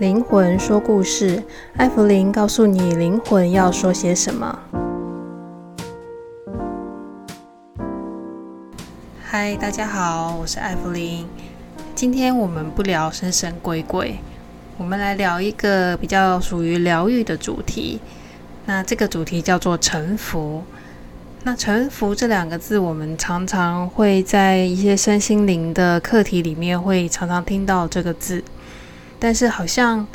灵魂说故事，艾芙琳告诉你灵魂要说些什么。嗨，大家好，我是艾芙琳。今天我们不聊神神鬼鬼，我们来聊一个比较属于疗愈的主题。那这个主题叫做臣服。那臣服这两个字，我们常常会在一些身心灵的课题里面会常常听到这个字。但是好像，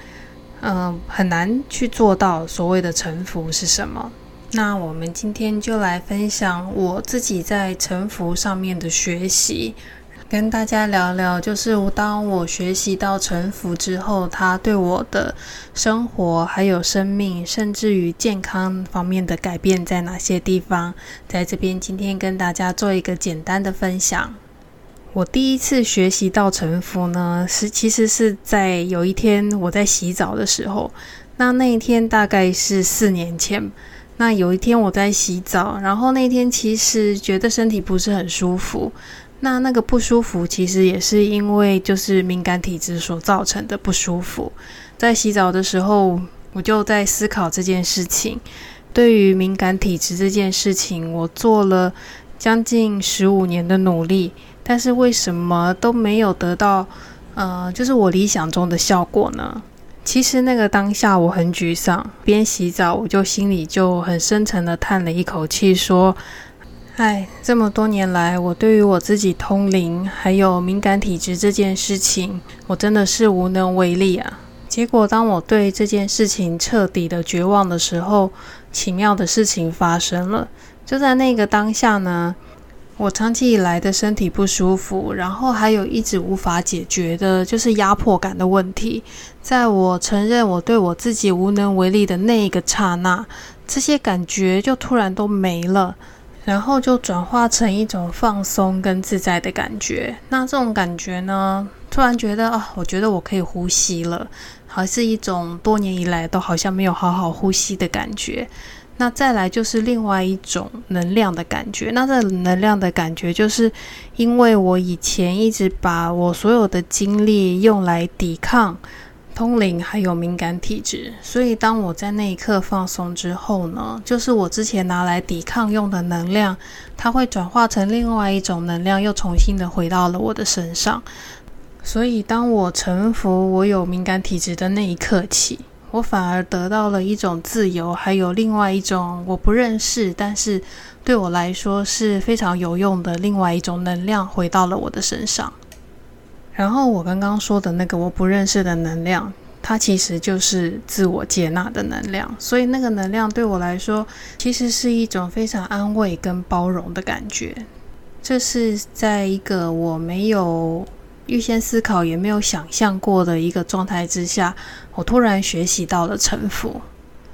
嗯、很难去做到所谓的臣服是什么？那我们今天就来分享我自己在臣服上面的学习，跟大家聊聊，就是当我学习到臣服之后，它对我的生活、还有生命，甚至于健康方面的改变在哪些地方？在这边今天跟大家做一个简单的分享。我第一次学习到臣服呢，是其实是在有一天我在洗澡的时候。那那一天大概是四年前。那有一天我在洗澡，然后那天其实觉得身体不是很舒服。那那个不舒服其实也是因为就是敏感体质所造成的不舒服。在洗澡的时候，我就在思考这件事情。对于敏感体质这件事情，我做了将近十五年的努力。但是为什么都没有得到，呃，就是我理想中的效果呢？其实那个当下我很沮丧，边洗澡我就心里就很深沉的叹了一口气，说：“哎，这么多年来，我对于我自己通灵还有敏感体质这件事情，我真的是无能为力啊。”结果当我对这件事情彻底的绝望的时候，奇妙的事情发生了，就在那个当下呢。我长期以来的身体不舒服，然后还有一直无法解决的，就是压迫感的问题。在我承认我对我自己无能为力的那一个刹那，这些感觉就突然都没了，然后就转化成一种放松跟自在的感觉。那这种感觉呢，突然觉得啊，我觉得我可以呼吸了，还是一种多年以来都好像没有好好呼吸的感觉。那再来就是另外一种能量的感觉。那这能量的感觉，就是因为我以前一直把我所有的精力用来抵抗通灵还有敏感体质，所以当我在那一刻放松之后呢，就是我之前拿来抵抗用的能量，它会转化成另外一种能量，又重新的回到了我的身上。所以当我臣服我有敏感体质的那一刻起。我反而得到了一种自由，还有另外一种我不认识，但是对我来说是非常有用的另外一种能量回到了我的身上。然后我刚刚说的那个我不认识的能量，它其实就是自我接纳的能量，所以那个能量对我来说其实是一种非常安慰跟包容的感觉。这是在一个我没有。预先思考也没有想象过的一个状态之下，我突然学习到了臣服，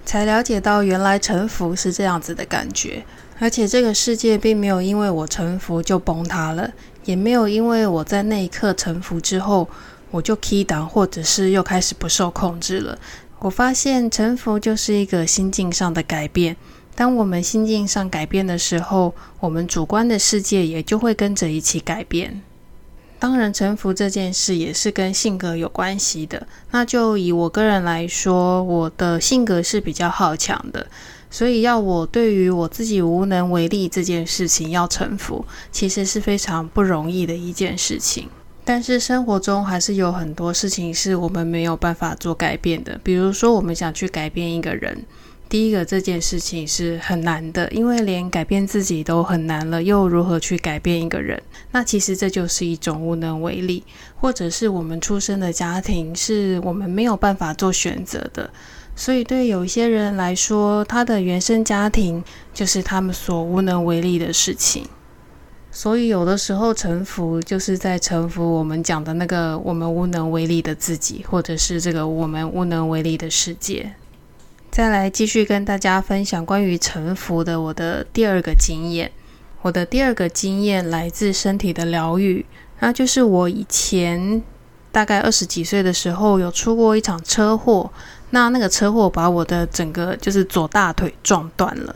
才了解到原来臣服是这样子的感觉。而且这个世界并没有因为我臣服就崩塌了，也没有因为我在那一刻臣服之后我就 key down 或者是又开始不受控制了。我发现臣服就是一个心境上的改变。当我们心境上改变的时候，我们主观的世界也就会跟着一起改变。当然，臣服这件事也是跟性格有关系的。那就以我个人来说，我的性格是比较好强的，所以要我对于我自己无能为力这件事情要臣服，其实是非常不容易的一件事情。但是生活中还是有很多事情是我们没有办法做改变的，比如说我们想去改变一个人。第一个，这件事情是很难的，因为连改变自己都很难了，又如何去改变一个人？那其实这就是一种无能为力，或者是我们出生的家庭是我们没有办法做选择的。所以对有一些人来说，他的原生家庭就是他们所无能为力的事情。所以有的时候臣服，就是在臣服我们讲的那个我们无能为力的自己，或者是这个我们无能为力的世界。再来继续跟大家分享关于臣服的我的第二个经验。我的第二个经验来自身体的疗愈，那就是我以前大概二十几岁的时候有出过一场车祸。那那个车祸把我的整个就是左大腿撞断了。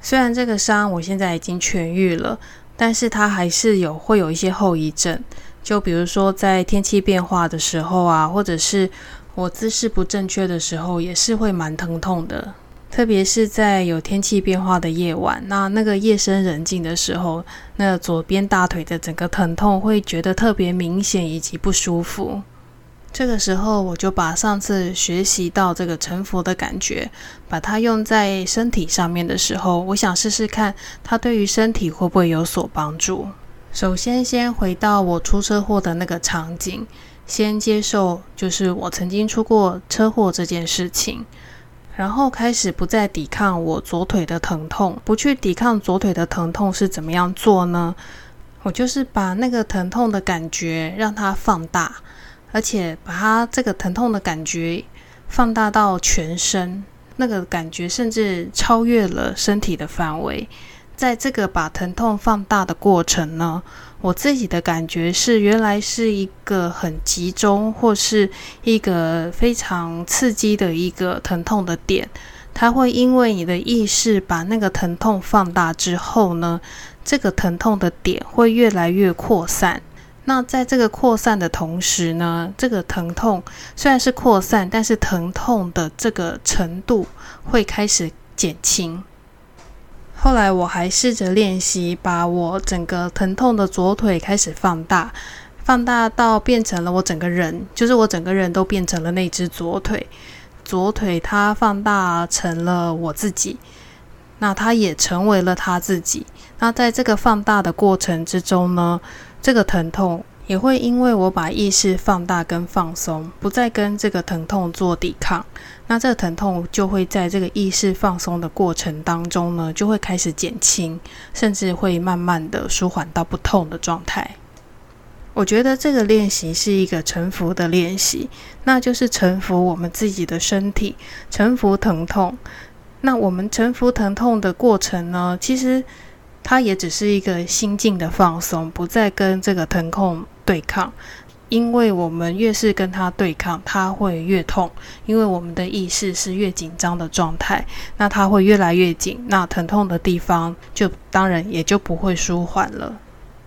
虽然这个伤我现在已经痊愈了，但是它还是有会有一些后遗症。就比如说在天气变化的时候啊，或者是我姿势不正确的时候，也是会蛮疼痛的。特别是在有天气变化的夜晚，那那个夜深人静的时候，那左边大腿的整个疼痛会觉得特别明显以及不舒服。这个时候，我就把上次学习到这个沉浮的感觉，把它用在身体上面的时候，我想试试看它对于身体会不会有所帮助。首先，先回到我出车祸的那个场景，先接受就是我曾经出过车祸这件事情。然后开始不再抵抗我左腿的疼痛，不去抵抗左腿的疼痛是怎么样做呢？我就是把那个疼痛的感觉让它放大，而且把它这个疼痛的感觉放大到全身，那个感觉甚至超越了身体的范围。在这个把疼痛放大的过程呢，我自己的感觉是，原来是一个很集中，或是一个非常刺激的一个疼痛的点。它会因为你的意识把那个疼痛放大之后呢，这个疼痛的点会越来越扩散。那在这个扩散的同时呢，这个疼痛虽然是扩散，但是疼痛的这个程度会开始减轻。后来我还试着练习，把我整个疼痛的左腿开始放大，放大到变成了我整个人，就是我整个人都变成了那只左腿。左腿它放大成了我自己，那它也成为了他自己。那在这个放大的过程之中呢，这个疼痛。也会因为我把意识放大跟放松，不再跟这个疼痛做抵抗，那这个疼痛就会在这个意识放松的过程当中呢，就会开始减轻，甚至会慢慢的舒缓到不痛的状态。我觉得这个练习是一个臣服的练习，那就是臣服我们自己的身体，臣服疼痛。那我们臣服疼痛的过程呢，其实它也只是一个心境的放松，不再跟这个疼痛。对抗，因为我们越是跟他对抗，他会越痛。因为我们的意识是越紧张的状态，那他会越来越紧，那疼痛的地方就当然也就不会舒缓了。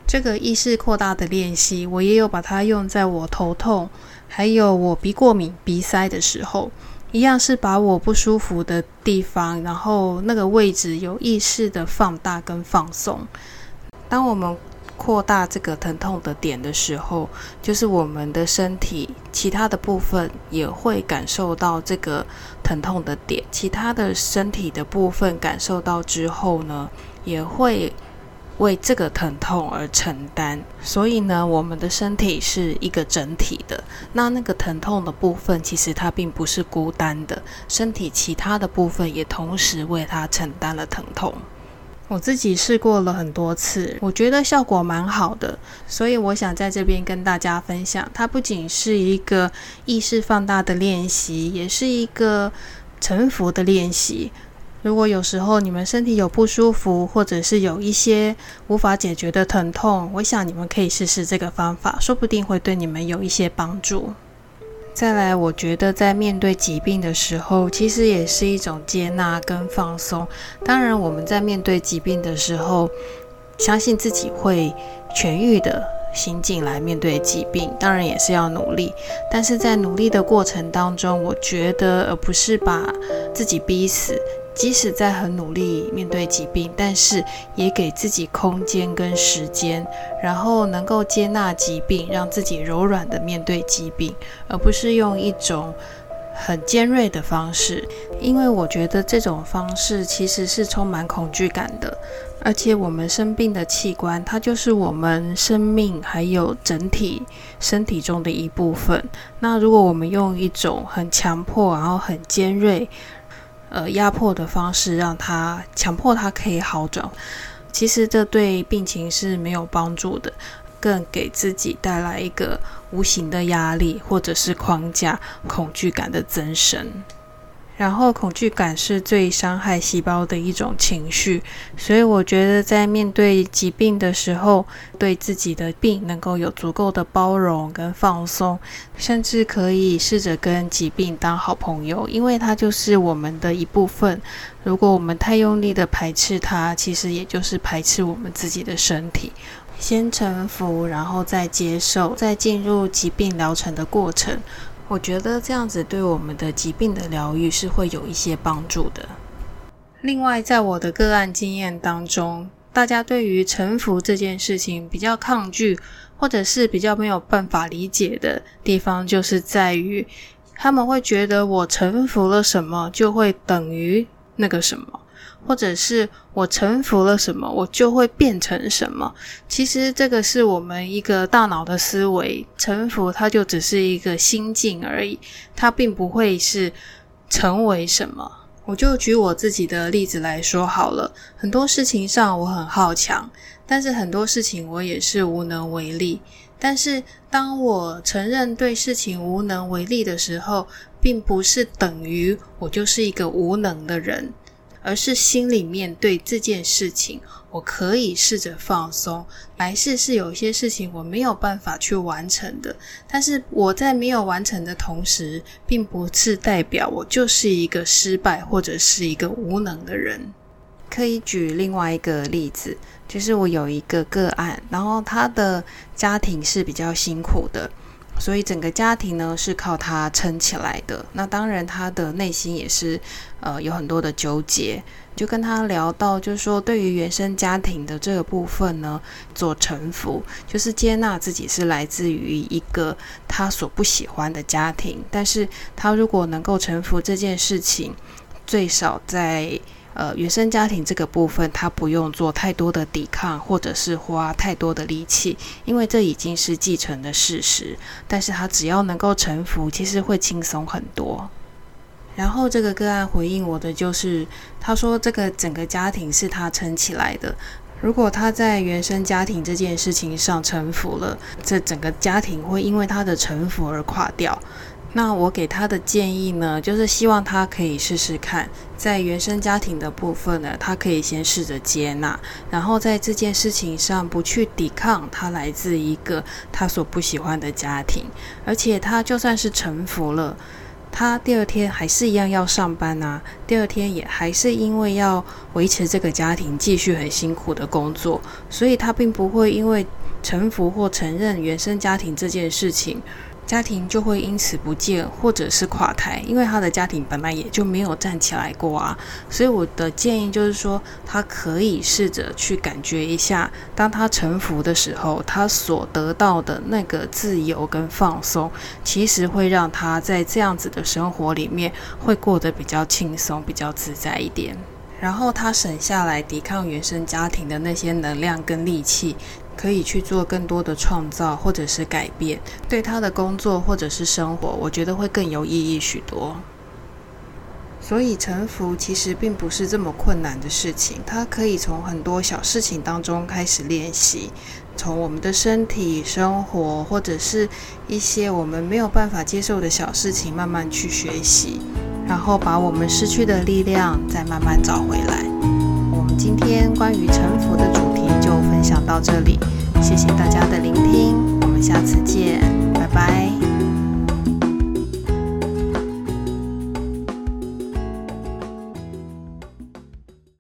这个意识扩大的练习，我也有把它用在我头痛，还有我鼻过敏、鼻塞的时候，一样是把我不舒服的地方，然后那个位置有意识的放大跟放松。当我们扩大这个疼痛的点的时候，就是我们的身体其他的部分也会感受到这个疼痛的点。其他的身体的部分感受到之后呢，也会为这个疼痛而承担。所以呢，我们的身体是一个整体的。那那个疼痛的部分，其实它并不是孤单的，身体其他的部分也同时为它承担了疼痛。我自己试过了很多次，我觉得效果蛮好的，所以我想在这边跟大家分享。它不仅是一个意识放大的练习，也是一个臣服的练习。如果有时候你们身体有不舒服，或者是有一些无法解决的疼痛，我想你们可以试试这个方法，说不定会对你们有一些帮助。再来，我觉得在面对疾病的时候，其实也是一种接纳跟放松。当然，我们在面对疾病的时候，相信自己会痊愈的心境来面对疾病，当然也是要努力。但是在努力的过程当中，我觉得而不是把自己逼死。即使在很努力面对疾病，但是也给自己空间跟时间，然后能够接纳疾病，让自己柔软的面对疾病，而不是用一种很尖锐的方式。因为我觉得这种方式其实是充满恐惧感的，而且我们生病的器官，它就是我们生命还有整体身体中的一部分。那如果我们用一种很强迫，然后很尖锐，呃，压迫的方式让他强迫他可以好转，其实这对病情是没有帮助的，更给自己带来一个无形的压力或者是框架，恐惧感的增生。然后，恐惧感是最伤害细胞的一种情绪，所以我觉得在面对疾病的时候，对自己的病能够有足够的包容跟放松，甚至可以试着跟疾病当好朋友，因为它就是我们的一部分。如果我们太用力的排斥它，其实也就是排斥我们自己的身体。先臣服，然后再接受，再进入疾病疗程的过程。我觉得这样子对我们的疾病的疗愈是会有一些帮助的。另外，在我的个案经验当中，大家对于臣服这件事情比较抗拒，或者是比较没有办法理解的地方，就是在于他们会觉得我臣服了什么，就会等于那个什么。或者是我臣服了什么，我就会变成什么。其实这个是我们一个大脑的思维，臣服它就只是一个心境而已，它并不会是成为什么。我就举我自己的例子来说好了，很多事情上我很好强，但是很多事情我也是无能为力。但是当我承认对事情无能为力的时候，并不是等于我就是一个无能的人。而是心里面对这件事情，我可以试着放松。来世是有些事情我没有办法去完成的，但是我在没有完成的同时，并不是代表我就是一个失败或者是一个无能的人。可以举另外一个例子，就是我有一个个案，然后他的家庭是比较辛苦的。所以整个家庭呢是靠他撑起来的。那当然，他的内心也是呃有很多的纠结。就跟他聊到，就是说对于原生家庭的这个部分呢，做臣服，就是接纳自己是来自于一个他所不喜欢的家庭。但是他如果能够臣服这件事情，最少在。呃，原生家庭这个部分，他不用做太多的抵抗，或者是花太多的力气，因为这已经是继承的事实。但是他只要能够臣服，其实会轻松很多。然后这个个案回应我的就是，他说这个整个家庭是他撑起来的。如果他在原生家庭这件事情上臣服了，这整个家庭会因为他的臣服而垮掉。那我给他的建议呢，就是希望他可以试试看，在原生家庭的部分呢，他可以先试着接纳，然后在这件事情上不去抵抗他来自一个他所不喜欢的家庭，而且他就算是臣服了，他第二天还是一样要上班啊，第二天也还是因为要维持这个家庭继续很辛苦的工作，所以他并不会因为臣服或承认原生家庭这件事情。家庭就会因此不见，或者是垮台，因为他的家庭本来也就没有站起来过啊。所以我的建议就是说，他可以试着去感觉一下，当他臣服的时候，他所得到的那个自由跟放松，其实会让他在这样子的生活里面会过得比较轻松、比较自在一点。然后他省下来抵抗原生家庭的那些能量跟力气。可以去做更多的创造或者是改变，对他的工作或者是生活，我觉得会更有意义许多。所以臣服其实并不是这么困难的事情，它可以从很多小事情当中开始练习，从我们的身体、生活或者是一些我们没有办法接受的小事情，慢慢去学习，然后把我们失去的力量再慢慢找回来。我们今天关于臣服的主就分享到这里，谢谢大家的聆听，我们下次见，拜拜。